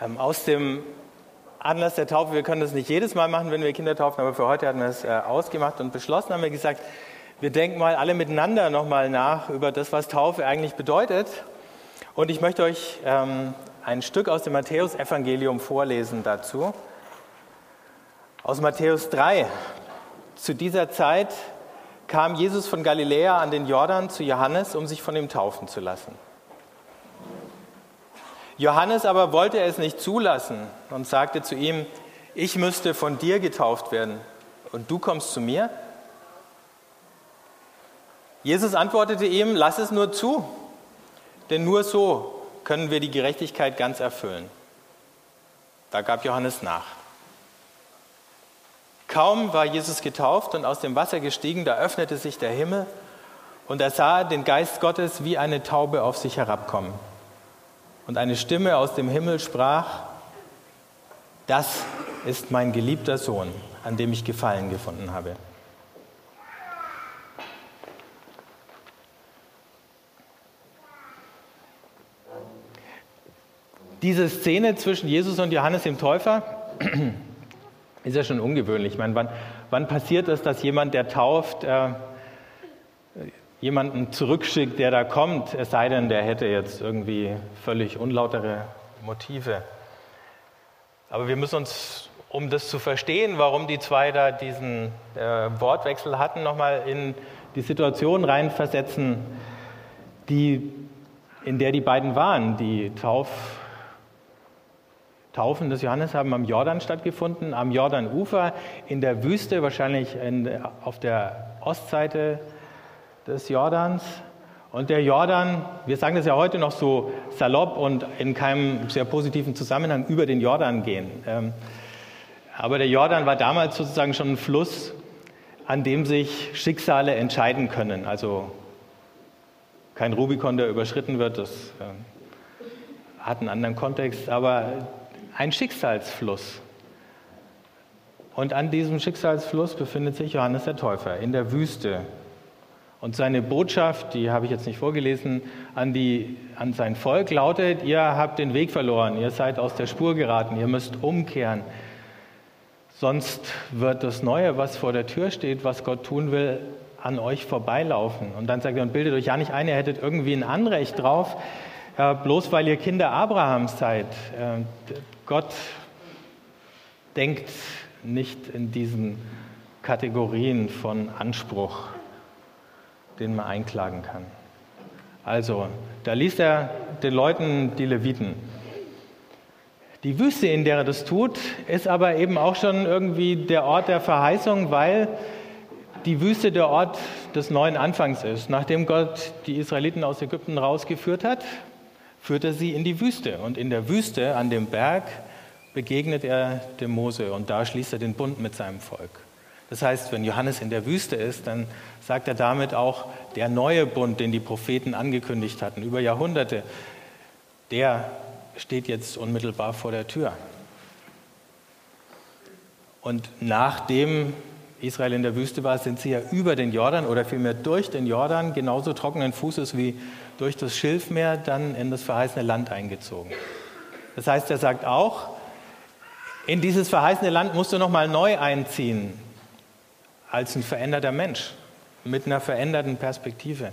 Ähm, aus dem Anlass der Taufe, wir können das nicht jedes Mal machen, wenn wir Kinder taufen, aber für heute hatten wir es äh, ausgemacht und beschlossen, haben wir gesagt, wir denken mal alle miteinander nochmal nach über das, was Taufe eigentlich bedeutet. Und ich möchte euch ähm, ein Stück aus dem Matthäusevangelium vorlesen dazu. Aus Matthäus 3. Zu dieser Zeit kam Jesus von Galiläa an den Jordan zu Johannes, um sich von ihm taufen zu lassen. Johannes aber wollte es nicht zulassen und sagte zu ihm, ich müsste von dir getauft werden und du kommst zu mir? Jesus antwortete ihm, lass es nur zu, denn nur so können wir die Gerechtigkeit ganz erfüllen. Da gab Johannes nach. Kaum war Jesus getauft und aus dem Wasser gestiegen, da öffnete sich der Himmel und er sah den Geist Gottes wie eine Taube auf sich herabkommen. Und eine Stimme aus dem Himmel sprach, das ist mein geliebter Sohn, an dem ich Gefallen gefunden habe. Diese Szene zwischen Jesus und Johannes dem Täufer ist ja schon ungewöhnlich. Ich meine, wann, wann passiert es, dass jemand, der tauft, äh, jemanden zurückschickt, der da kommt, es sei denn, der hätte jetzt irgendwie völlig unlautere Motive. Aber wir müssen uns, um das zu verstehen, warum die zwei da diesen äh, Wortwechsel hatten, nochmal in die Situation reinversetzen, die, in der die beiden waren. Die Tauf, Taufen des Johannes haben am Jordan stattgefunden, am Jordanufer, in der Wüste, wahrscheinlich in, auf der Ostseite des Jordans. Und der Jordan, wir sagen das ja heute noch so salopp und in keinem sehr positiven Zusammenhang über den Jordan gehen. Ähm, aber der Jordan war damals sozusagen schon ein Fluss, an dem sich Schicksale entscheiden können. Also kein Rubikon, der überschritten wird, das ähm, hat einen anderen Kontext, aber ein Schicksalsfluss. Und an diesem Schicksalsfluss befindet sich Johannes der Täufer in der Wüste. Und seine Botschaft, die habe ich jetzt nicht vorgelesen, an, die, an sein Volk lautet, ihr habt den Weg verloren, ihr seid aus der Spur geraten, ihr müsst umkehren. Sonst wird das Neue, was vor der Tür steht, was Gott tun will, an euch vorbeilaufen. Und dann sagt er, und bildet euch ja nicht ein, ihr hättet irgendwie ein Anrecht drauf, bloß weil ihr Kinder Abrahams seid. Gott denkt nicht in diesen Kategorien von Anspruch den man einklagen kann. Also, da liest er den Leuten die Leviten. Die Wüste, in der er das tut, ist aber eben auch schon irgendwie der Ort der Verheißung, weil die Wüste der Ort des neuen Anfangs ist. Nachdem Gott die Israeliten aus Ägypten rausgeführt hat, führt er sie in die Wüste. Und in der Wüste, an dem Berg, begegnet er dem Mose und da schließt er den Bund mit seinem Volk. Das heißt, wenn Johannes in der Wüste ist, dann sagt er damit auch, der neue Bund, den die Propheten angekündigt hatten, über Jahrhunderte, der steht jetzt unmittelbar vor der Tür. Und nachdem Israel in der Wüste war, sind sie ja über den Jordan oder vielmehr durch den Jordan, genauso trockenen Fußes wie durch das Schilfmeer, dann in das verheißene Land eingezogen. Das heißt, er sagt auch, in dieses verheißene Land musst du nochmal neu einziehen, als ein veränderter Mensch mit einer veränderten Perspektive.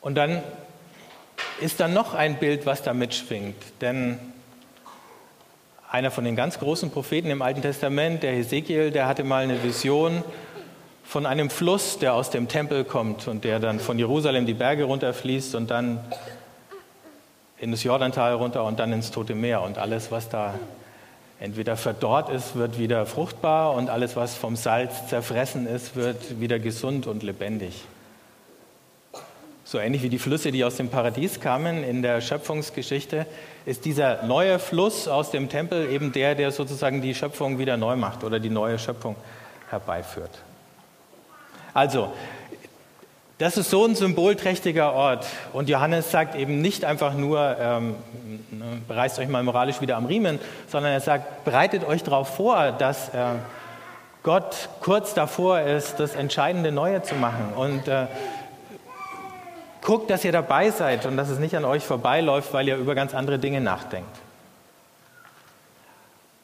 Und dann ist da noch ein Bild, was da mitschwingt. Denn einer von den ganz großen Propheten im Alten Testament, der Hesekiel, der hatte mal eine Vision von einem Fluss, der aus dem Tempel kommt und der dann von Jerusalem die Berge runterfließt und dann in das Jordantal runter und dann ins Tote Meer und alles, was da entweder verdorrt ist, wird wieder fruchtbar und alles, was vom Salz zerfressen ist, wird wieder gesund und lebendig. So ähnlich wie die Flüsse, die aus dem Paradies kamen in der Schöpfungsgeschichte, ist dieser neue Fluss aus dem Tempel eben der, der sozusagen die Schöpfung wieder neu macht oder die neue Schöpfung herbeiführt. Also, das ist so ein symbolträchtiger Ort. Und Johannes sagt eben nicht einfach nur, ähm, ne, reißt euch mal moralisch wieder am Riemen, sondern er sagt, bereitet euch darauf vor, dass äh, Gott kurz davor ist, das entscheidende Neue zu machen. Und äh, Guckt, dass ihr dabei seid und dass es nicht an euch vorbeiläuft, weil ihr über ganz andere Dinge nachdenkt.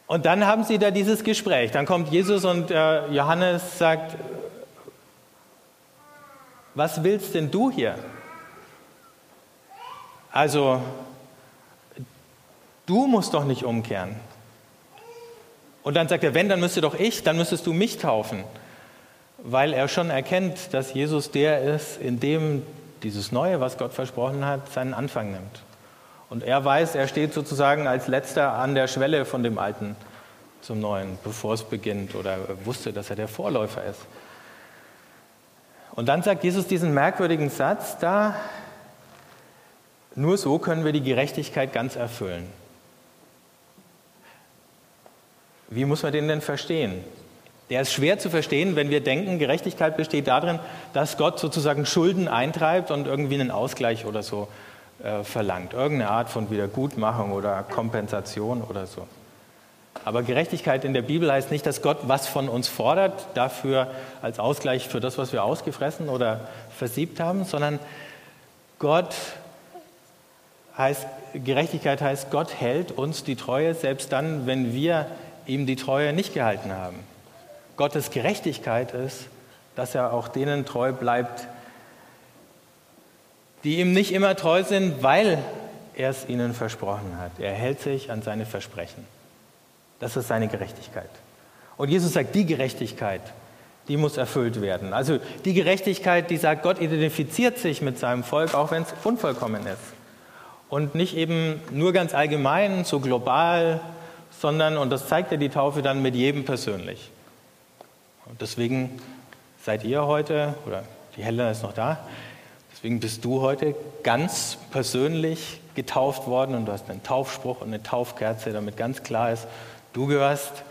Und dann haben sie da dieses Gespräch. Dann kommt Jesus und äh, Johannes sagt, was willst denn du hier? Also, du musst doch nicht umkehren. Und dann sagt er, wenn, dann müsste doch ich, dann müsstest du mich taufen. Weil er schon erkennt, dass Jesus der ist, in dem dieses Neue, was Gott versprochen hat, seinen Anfang nimmt. Und er weiß, er steht sozusagen als letzter an der Schwelle von dem Alten zum Neuen, bevor es beginnt, oder wusste, dass er der Vorläufer ist. Und dann sagt Jesus diesen merkwürdigen Satz da, nur so können wir die Gerechtigkeit ganz erfüllen. Wie muss man den denn verstehen? Der ist schwer zu verstehen, wenn wir denken, Gerechtigkeit besteht darin, dass Gott sozusagen Schulden eintreibt und irgendwie einen Ausgleich oder so äh, verlangt. Irgendeine Art von Wiedergutmachung oder Kompensation oder so. Aber Gerechtigkeit in der Bibel heißt nicht, dass Gott was von uns fordert, dafür als Ausgleich für das, was wir ausgefressen oder versiebt haben, sondern Gott heißt, Gerechtigkeit heißt, Gott hält uns die Treue, selbst dann, wenn wir ihm die Treue nicht gehalten haben. Gottes Gerechtigkeit ist, dass er auch denen treu bleibt, die ihm nicht immer treu sind, weil er es ihnen versprochen hat. Er hält sich an seine Versprechen. Das ist seine Gerechtigkeit. Und Jesus sagt, die Gerechtigkeit, die muss erfüllt werden. Also die Gerechtigkeit, die sagt, Gott identifiziert sich mit seinem Volk, auch wenn es unvollkommen ist. Und nicht eben nur ganz allgemein, so global, sondern, und das zeigt ja die Taufe dann mit jedem persönlich. Und deswegen seid ihr heute, oder die Helena ist noch da, deswegen bist du heute ganz persönlich getauft worden und du hast einen Taufspruch und eine Taufkerze, damit ganz klar ist, du gehörst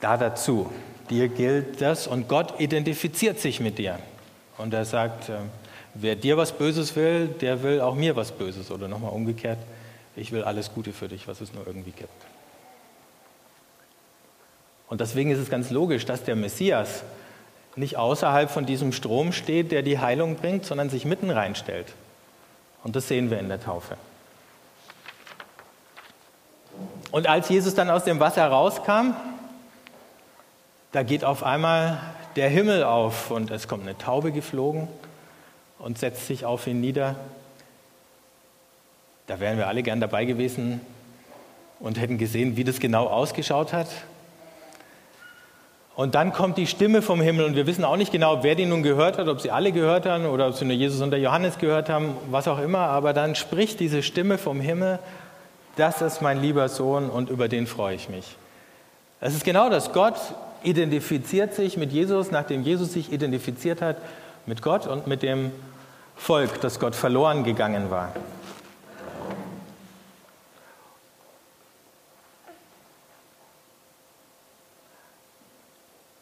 da dazu. Dir gilt das und Gott identifiziert sich mit dir. Und er sagt, äh, wer dir was Böses will, der will auch mir was Böses. Oder nochmal umgekehrt, ich will alles Gute für dich, was es nur irgendwie gibt. Und deswegen ist es ganz logisch, dass der Messias nicht außerhalb von diesem Strom steht, der die Heilung bringt, sondern sich mitten reinstellt. Und das sehen wir in der Taufe. Und als Jesus dann aus dem Wasser rauskam, da geht auf einmal der Himmel auf und es kommt eine Taube geflogen und setzt sich auf ihn nieder. Da wären wir alle gern dabei gewesen und hätten gesehen, wie das genau ausgeschaut hat. Und dann kommt die Stimme vom Himmel und wir wissen auch nicht genau, wer die nun gehört hat, ob sie alle gehört haben oder ob sie nur Jesus und der Johannes gehört haben, was auch immer. Aber dann spricht diese Stimme vom Himmel, das ist mein lieber Sohn und über den freue ich mich. Es ist genau das. Gott identifiziert sich mit Jesus, nachdem Jesus sich identifiziert hat mit Gott und mit dem Volk, das Gott verloren gegangen war.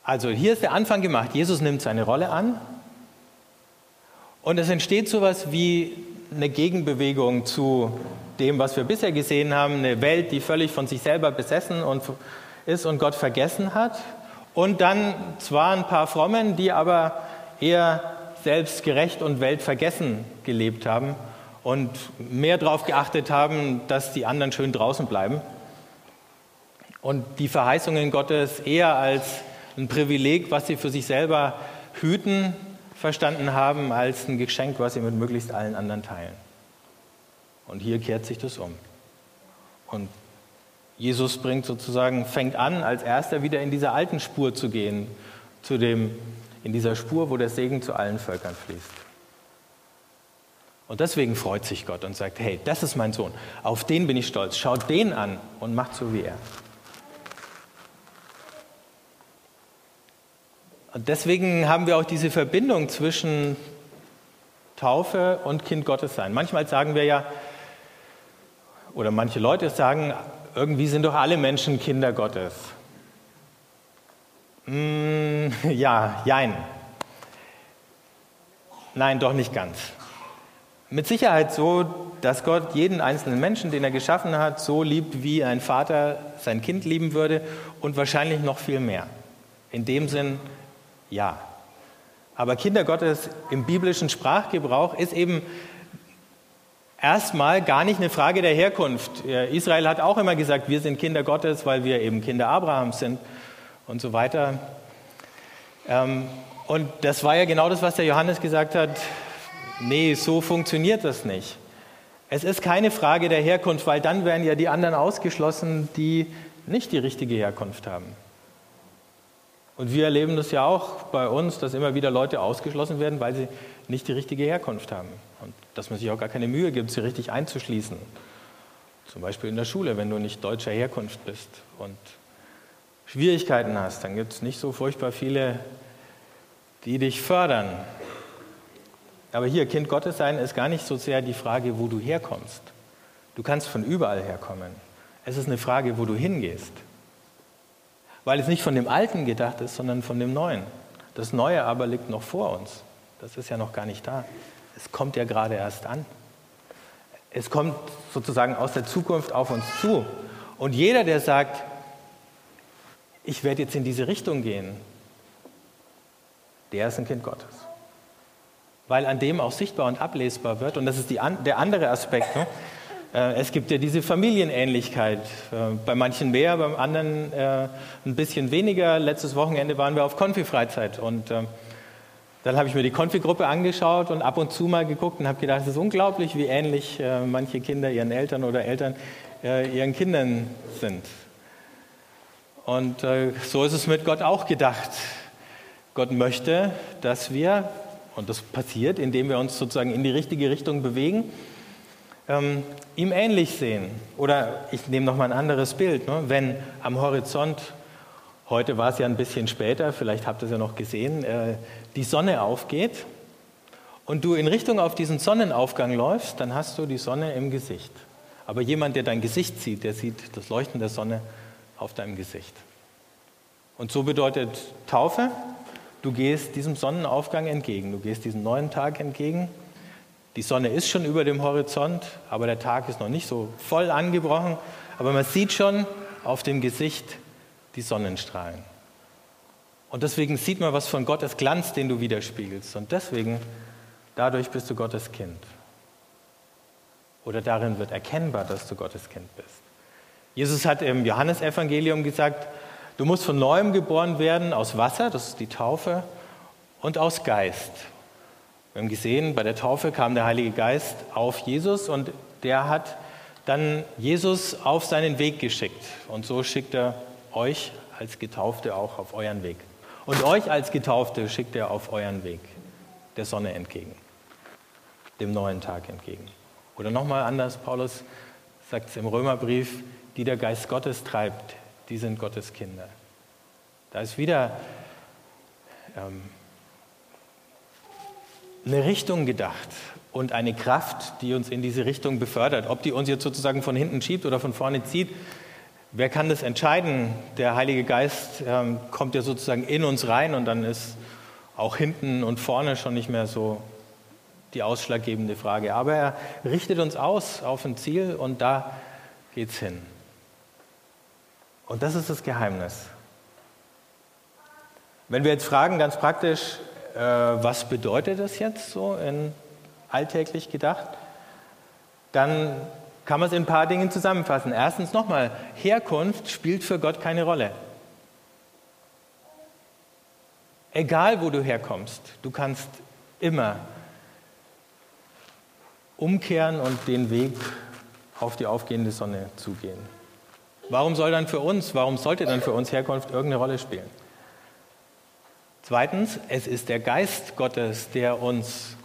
Also hier ist der Anfang gemacht. Jesus nimmt seine Rolle an und es entsteht so etwas wie eine Gegenbewegung zu dem, was wir bisher gesehen haben, eine Welt, die völlig von sich selber besessen und ist und Gott vergessen hat. Und dann zwar ein paar Frommen, die aber eher selbstgerecht und weltvergessen gelebt haben und mehr darauf geachtet haben, dass die anderen schön draußen bleiben. Und die Verheißungen Gottes eher als ein Privileg, was sie für sich selber hüten, verstanden haben, als ein Geschenk, was sie mit möglichst allen anderen teilen. Und hier kehrt sich das um. Und Jesus bringt sozusagen, fängt an, als erster wieder in dieser alten Spur zu gehen, zu dem, in dieser Spur, wo der Segen zu allen Völkern fließt. Und deswegen freut sich Gott und sagt, hey, das ist mein Sohn, auf den bin ich stolz, schaut den an und macht so wie er. Und deswegen haben wir auch diese Verbindung zwischen Taufe und Kind Gottes sein. Manchmal sagen wir ja, oder manche Leute sagen, irgendwie sind doch alle Menschen Kinder Gottes. Mm, ja, jein. Nein, doch nicht ganz. Mit Sicherheit so, dass Gott jeden einzelnen Menschen, den er geschaffen hat, so liebt, wie ein Vater sein Kind lieben würde und wahrscheinlich noch viel mehr. In dem Sinn, ja. Aber Kinder Gottes im biblischen Sprachgebrauch ist eben erstmal gar nicht eine Frage der Herkunft. Israel hat auch immer gesagt, wir sind Kinder Gottes, weil wir eben Kinder Abrahams sind und so weiter. Ähm, und das war ja genau das, was der Johannes gesagt hat. Nee, so funktioniert das nicht. Es ist keine Frage der Herkunft, weil dann wären ja die anderen ausgeschlossen, die nicht die richtige Herkunft haben. Und wir erleben das ja auch bei uns, dass immer wieder Leute ausgeschlossen werden, weil sie nicht die richtige Herkunft haben. Und dass man sich auch gar keine Mühe gibt, sie richtig einzuschließen. Zum Beispiel in der Schule, wenn du nicht deutscher Herkunft bist und Schwierigkeiten hast, dann gibt es nicht so furchtbar viele, die dich fördern. Aber hier, Kind Gottes sein ist gar nicht so sehr die Frage, wo du herkommst. Du kannst von überall herkommen. Es ist eine Frage, wo du hingehst. Weil es nicht von dem Alten gedacht ist, sondern von dem Neuen. Das Neue aber liegt noch vor uns. Das ist ja noch gar nicht da. Es kommt ja gerade erst an. Es kommt sozusagen aus der Zukunft auf uns zu. Und jeder, der sagt, ich werde jetzt in diese Richtung gehen, der ist ein Kind Gottes. Weil an dem auch sichtbar und ablesbar wird, und das ist die, der andere Aspekt, ne? Äh, es gibt ja diese Familienähnlichkeit, äh, bei manchen mehr, beim anderen äh, ein bisschen weniger. Letztes Wochenende waren wir auf Konfi-Freizeit und dann habe ich mir die Konfi-Gruppe angeschaut und ab und zu mal geguckt und habe gedacht, es ist unglaublich, wie ähnlich manche Kinder ihren Eltern oder Eltern ihren Kindern sind. Und so ist es mit Gott auch gedacht. Gott möchte, dass wir, und das passiert, indem wir uns sozusagen in die richtige Richtung bewegen, ähm, ihm ähnlich sehen. Oder ich nehme noch mal ein anderes Bild. Ne? Wenn am Horizont, heute war es ja ein bisschen später, vielleicht habt ihr es ja noch gesehen, äh, die Sonne aufgeht und du in Richtung auf diesen Sonnenaufgang läufst, dann hast du die Sonne im Gesicht. Aber jemand, der dein Gesicht sieht, der sieht das Leuchten der Sonne auf deinem Gesicht. Und so bedeutet Taufe, du gehst diesem Sonnenaufgang entgegen, du gehst diesem neuen Tag entgegen die Sonne ist schon über dem Horizont, aber der Tag ist noch nicht so voll angebrochen. Aber man sieht schon auf dem Gesicht die Sonnenstrahlen. Und deswegen sieht man was von Gottes Glanz, den du widerspiegelst. Und deswegen, dadurch bist du Gottes Kind. Oder darin wird erkennbar, dass du Gottes Kind bist. Jesus hat im Johannesevangelium gesagt, du musst von neuem geboren werden aus Wasser, das ist die Taufe, und aus Geist. Wir haben gesehen, bei der Taufe kam der Heilige Geist auf Jesus und der hat dann Jesus auf seinen Weg geschickt. Und so schickt er euch als Getaufte auch auf euren Weg. Und euch als Getaufte schickt er auf euren Weg der Sonne entgegen, dem neuen Tag entgegen. Oder nochmal anders, Paulus sagt es im Römerbrief, die der Geist Gottes treibt, die sind Gottes Kinder. Da ist wieder ähm, eine Richtung gedacht und eine Kraft, die uns in diese Richtung befördert. Ob die uns jetzt sozusagen von hinten schiebt oder von vorne zieht, wer kann das entscheiden? Der Heilige Geist ähm, kommt ja sozusagen in uns rein und dann ist auch hinten und vorne schon nicht mehr so die ausschlaggebende Frage. Aber er richtet uns aus auf ein Ziel und da geht's hin. Und das ist das Geheimnis. Wenn wir jetzt fragen, ganz praktisch, äh, was bedeutet das jetzt so in alltäglich gedacht? Dann kann man es in ein paar Dingen zusammenfassen. Erstens nochmal, Herkunft spielt für Gott keine Rolle. Egal, wo du herkommst, du kannst immer umkehren und den Weg auf die aufgehende Sonne zugehen. Warum soll dann für uns, warum sollte dann für uns Herkunft irgendeine Rolle spielen? Zweitens, es ist der Geist Gottes, der uns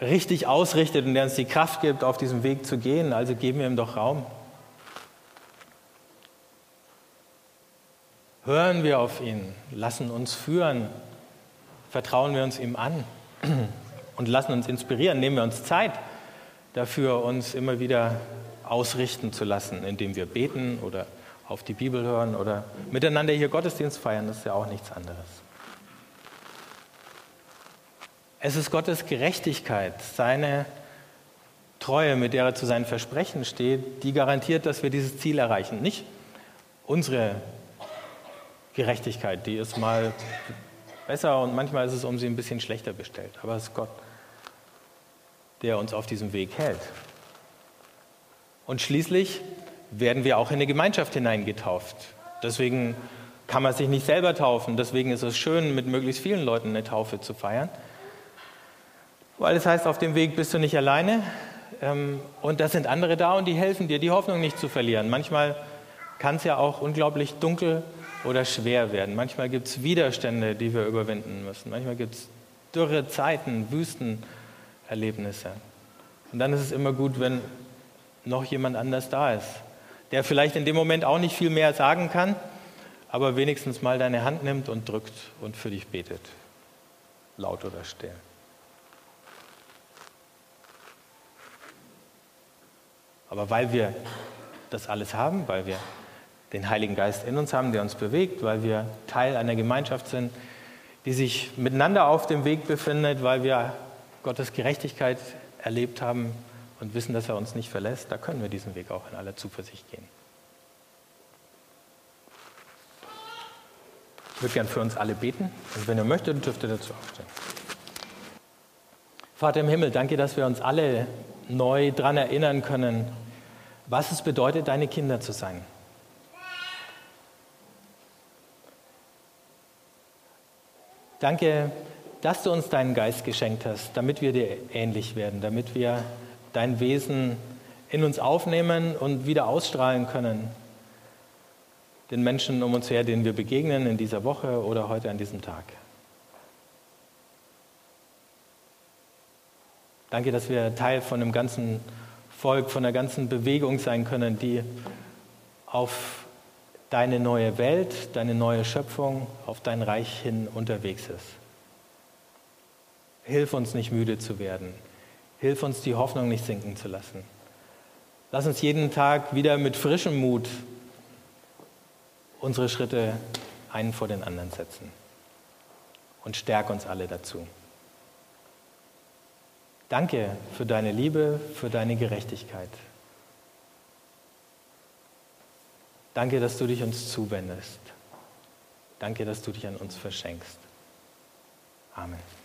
richtig ausrichtet und der uns die Kraft gibt, auf diesem Weg zu gehen. Also geben wir ihm doch Raum. Hören wir auf ihn, lassen uns führen, vertrauen wir uns ihm an und lassen uns inspirieren, nehmen wir uns Zeit dafür, uns immer wieder ausrichten zu lassen, indem wir beten oder auf die Bibel hören oder miteinander hier Gottesdienst feiern, das ist ja auch nichts anderes. Es ist Gottes Gerechtigkeit, seine Treue, mit der er zu seinen Versprechen steht, die garantiert, dass wir dieses Ziel erreichen. Nicht unsere Gerechtigkeit, die ist mal besser und manchmal ist es um sie ein bisschen schlechter bestellt. Aber es ist Gott, der uns auf diesem Weg hält. Und schließlich werden wir auch in eine Gemeinschaft hineingetauft. Deswegen kann man sich nicht selber taufen. Deswegen ist es schön, mit möglichst vielen Leuten eine Taufe zu feiern. Weil es heißt, auf dem Weg bist du nicht alleine. Ähm, und da sind andere da und die helfen dir, die Hoffnung nicht zu verlieren. Manchmal kann es ja auch unglaublich dunkel oder schwer werden. Manchmal gibt es Widerstände, die wir überwinden müssen. Manchmal gibt es dürre Zeiten, Wüstenerlebnisse. Und dann ist es immer gut, wenn noch jemand anders da ist, der vielleicht in dem Moment auch nicht viel mehr sagen kann, aber wenigstens mal deine Hand nimmt und drückt und für dich betet, laut oder still. Aber weil wir das alles haben, weil wir den Heiligen Geist in uns haben, der uns bewegt, weil wir Teil einer Gemeinschaft sind, die sich miteinander auf dem Weg befindet, weil wir Gottes Gerechtigkeit erlebt haben und wissen, dass er uns nicht verlässt, da können wir diesen Weg auch in aller Zuversicht gehen. Ich würde gern für uns alle beten und wenn ihr möchtet, dürft ihr dazu aufstehen. Vater im Himmel, danke, dass wir uns alle neu daran erinnern können, was es bedeutet, deine Kinder zu sein. Danke, dass du uns deinen Geist geschenkt hast, damit wir dir ähnlich werden, damit wir dein Wesen in uns aufnehmen und wieder ausstrahlen können. Den Menschen um uns her, denen wir begegnen in dieser Woche oder heute an diesem Tag. Danke, dass wir Teil von einem ganzen Volk, von einer ganzen Bewegung sein können, die auf deine neue Welt, deine neue Schöpfung, auf dein Reich hin unterwegs ist. Hilf uns nicht müde zu werden. Hilf uns die Hoffnung nicht sinken zu lassen. Lass uns jeden Tag wieder mit frischem Mut unsere Schritte einen vor den anderen setzen. Und stärk uns alle dazu. Danke für deine Liebe, für deine Gerechtigkeit. Danke, dass du dich uns zuwendest. Danke, dass du dich an uns verschenkst. Amen.